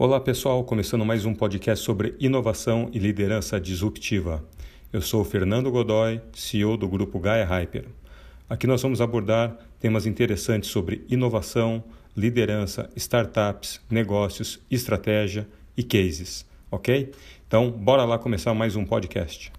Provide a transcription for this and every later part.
Olá pessoal, começando mais um podcast sobre inovação e liderança disruptiva. Eu sou Fernando Godoy, CEO do grupo Gaia Hyper. Aqui nós vamos abordar temas interessantes sobre inovação, liderança, startups, negócios, estratégia e cases, ok? Então, bora lá começar mais um podcast.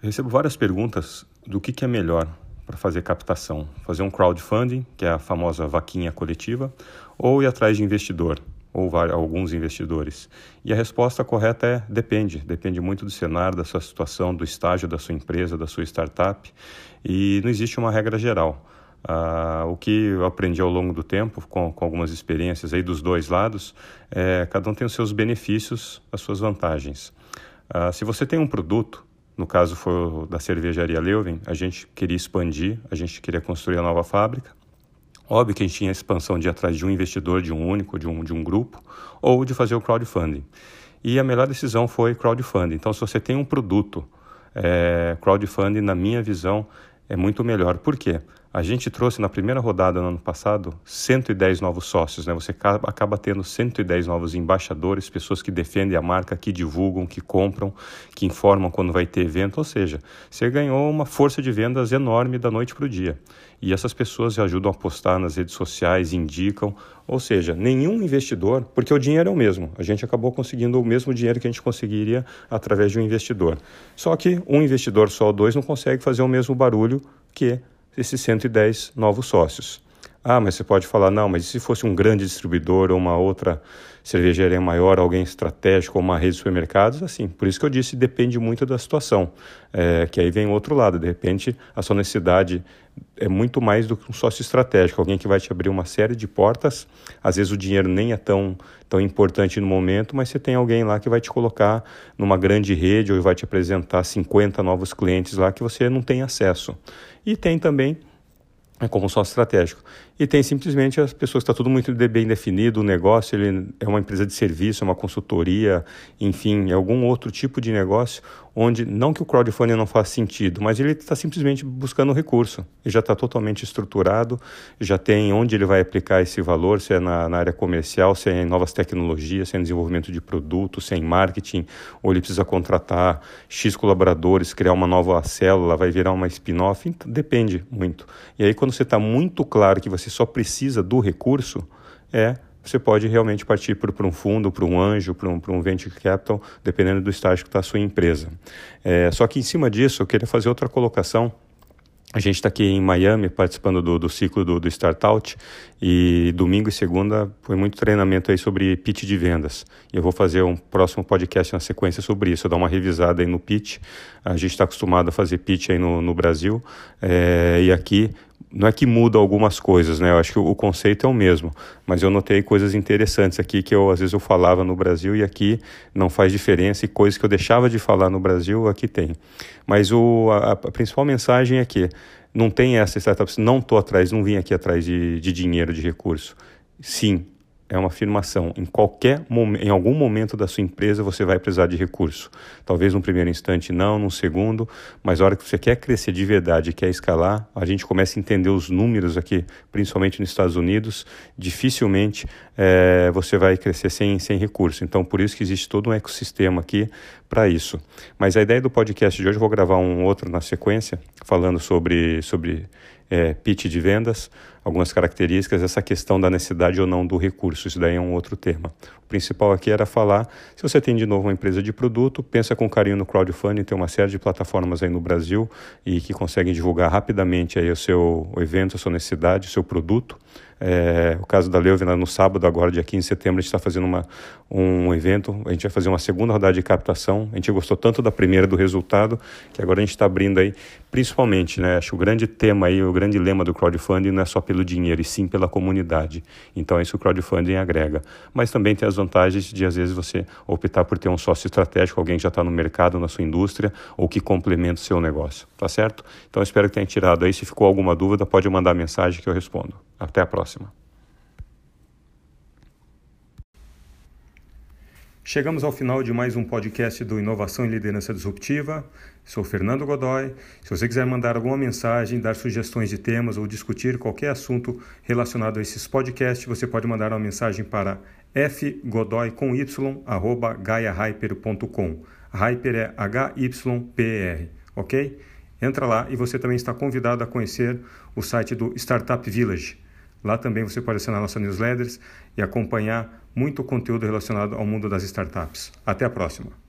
recebo várias perguntas do que, que é melhor para fazer captação. Fazer um crowdfunding, que é a famosa vaquinha coletiva, ou ir atrás de investidor, ou alguns investidores. E a resposta correta é depende. Depende muito do cenário, da sua situação, do estágio da sua empresa, da sua startup. E não existe uma regra geral. Uh, o que eu aprendi ao longo do tempo, com, com, algumas experiências aí dos dois lados, é cada um tem os seus benefícios, as suas vantagens. Uh, se você tem um produto no caso foi o da cervejaria Leuven, a gente queria expandir, a gente queria construir a nova fábrica. Óbvio que a gente tinha a expansão de ir atrás de um investidor, de um único, de um, de um grupo, ou de fazer o crowdfunding. E a melhor decisão foi crowdfunding. Então, se você tem um produto, é, crowdfunding, na minha visão, é muito melhor. Por quê? A gente trouxe na primeira rodada no ano passado 110 novos sócios, né? Você acaba tendo 110 novos embaixadores, pessoas que defendem a marca, que divulgam, que compram, que informam quando vai ter evento, ou seja, você ganhou uma força de vendas enorme da noite para o dia. E essas pessoas ajudam a postar nas redes sociais, indicam, ou seja, nenhum investidor, porque o dinheiro é o mesmo. A gente acabou conseguindo o mesmo dinheiro que a gente conseguiria através de um investidor. Só que um investidor só ou dois não consegue fazer o mesmo barulho que esses 110 novos sócios. Ah, mas você pode falar, não, mas se fosse um grande distribuidor ou uma outra cervejaria maior, alguém estratégico ou uma rede de supermercados? Assim, por isso que eu disse, depende muito da situação. É, que aí vem o outro lado, de repente a sua necessidade é muito mais do que um sócio estratégico, alguém que vai te abrir uma série de portas. Às vezes o dinheiro nem é tão, tão importante no momento, mas você tem alguém lá que vai te colocar numa grande rede ou vai te apresentar 50 novos clientes lá que você não tem acesso. E tem também é como sócio estratégico. E tem simplesmente as pessoas, está tudo muito bem definido, o negócio ele é uma empresa de serviço, é uma consultoria, enfim, é algum outro tipo de negócio onde, não que o crowdfunding não faça sentido, mas ele está simplesmente buscando recurso. Ele já está totalmente estruturado, já tem onde ele vai aplicar esse valor, se é na, na área comercial, se é em novas tecnologias, se é em desenvolvimento de produtos, se é em marketing, ou ele precisa contratar X colaboradores, criar uma nova célula, vai virar uma spin-off, então, depende muito. E aí quando você está muito claro que você você só precisa do recurso, é você pode realmente partir para um fundo, para um anjo, para um, um venture capital, dependendo do estágio que está a sua empresa. É, só que em cima disso, eu queria fazer outra colocação a gente está aqui em Miami participando do, do ciclo do, do Startout e domingo e segunda foi muito treinamento aí sobre pitch de vendas. Eu vou fazer um próximo podcast na sequência sobre isso, dar uma revisada aí no pitch. A gente está acostumado a fazer pitch aí no, no Brasil é, e aqui não é que muda algumas coisas, né? Eu acho que o, conceito é o mesmo, mas eu notei coisas interessantes aqui que eu às vezes eu falava no Brasil e aqui não faz diferença e coisas que eu deixava de falar no Brasil aqui tem. Mas o, a, a principal mensagem é que não tem essa startup, não estou atrás, não vim aqui atrás de, de dinheiro, de recurso. Sim, é uma afirmação. Em qualquer em algum momento da sua empresa você vai precisar de recurso. Talvez num primeiro instante não, num segundo, mas a hora que você quer crescer de verdade, quer escalar, a gente começa a entender os números aqui, principalmente nos Estados Unidos, dificilmente é, você vai crescer sem, sem recurso. Então, por isso que existe todo um ecossistema aqui para isso. Mas a ideia do podcast de hoje, eu vou gravar um outro na sequência, falando sobre, sobre é, pitch de vendas, algumas características, essa questão da necessidade ou não do recurso, isso daí é um outro tema. O principal aqui era falar, se você tem de novo uma empresa de produto, pensa com carinho no crowdfunding, tem uma série de plataformas aí no Brasil e que conseguem divulgar rapidamente aí o seu evento, a sua necessidade, o seu produto. É, o caso da Leuvina, no sábado, agora, dia 15 de setembro, a gente está fazendo uma, um evento, a gente vai fazer uma segunda rodada de captação. A gente gostou tanto da primeira do resultado, que agora a gente está abrindo aí, principalmente, né? Acho o grande tema aí, o grande lema do crowdfunding não é só pelo dinheiro, e sim pela comunidade. Então é isso que o crowdfunding agrega. Mas também tem as vantagens de, às vezes, você optar por ter um sócio estratégico, alguém que já está no mercado, na sua indústria, ou que complementa o seu negócio, tá certo? Então espero que tenha tirado aí. Se ficou alguma dúvida, pode mandar mensagem que eu respondo. Até a próxima. Chegamos ao final de mais um podcast do Inovação e Liderança Disruptiva. Sou Fernando Godoy. Se você quiser mandar alguma mensagem, dar sugestões de temas ou discutir qualquer assunto relacionado a esses podcasts, você pode mandar uma mensagem para fgodoy. Hyper é H-Y-P-R, ok? Entra lá e você também está convidado a conhecer o site do Startup Village. Lá também você pode assinar nossa newsletters e acompanhar muito conteúdo relacionado ao mundo das startups. Até a próxima!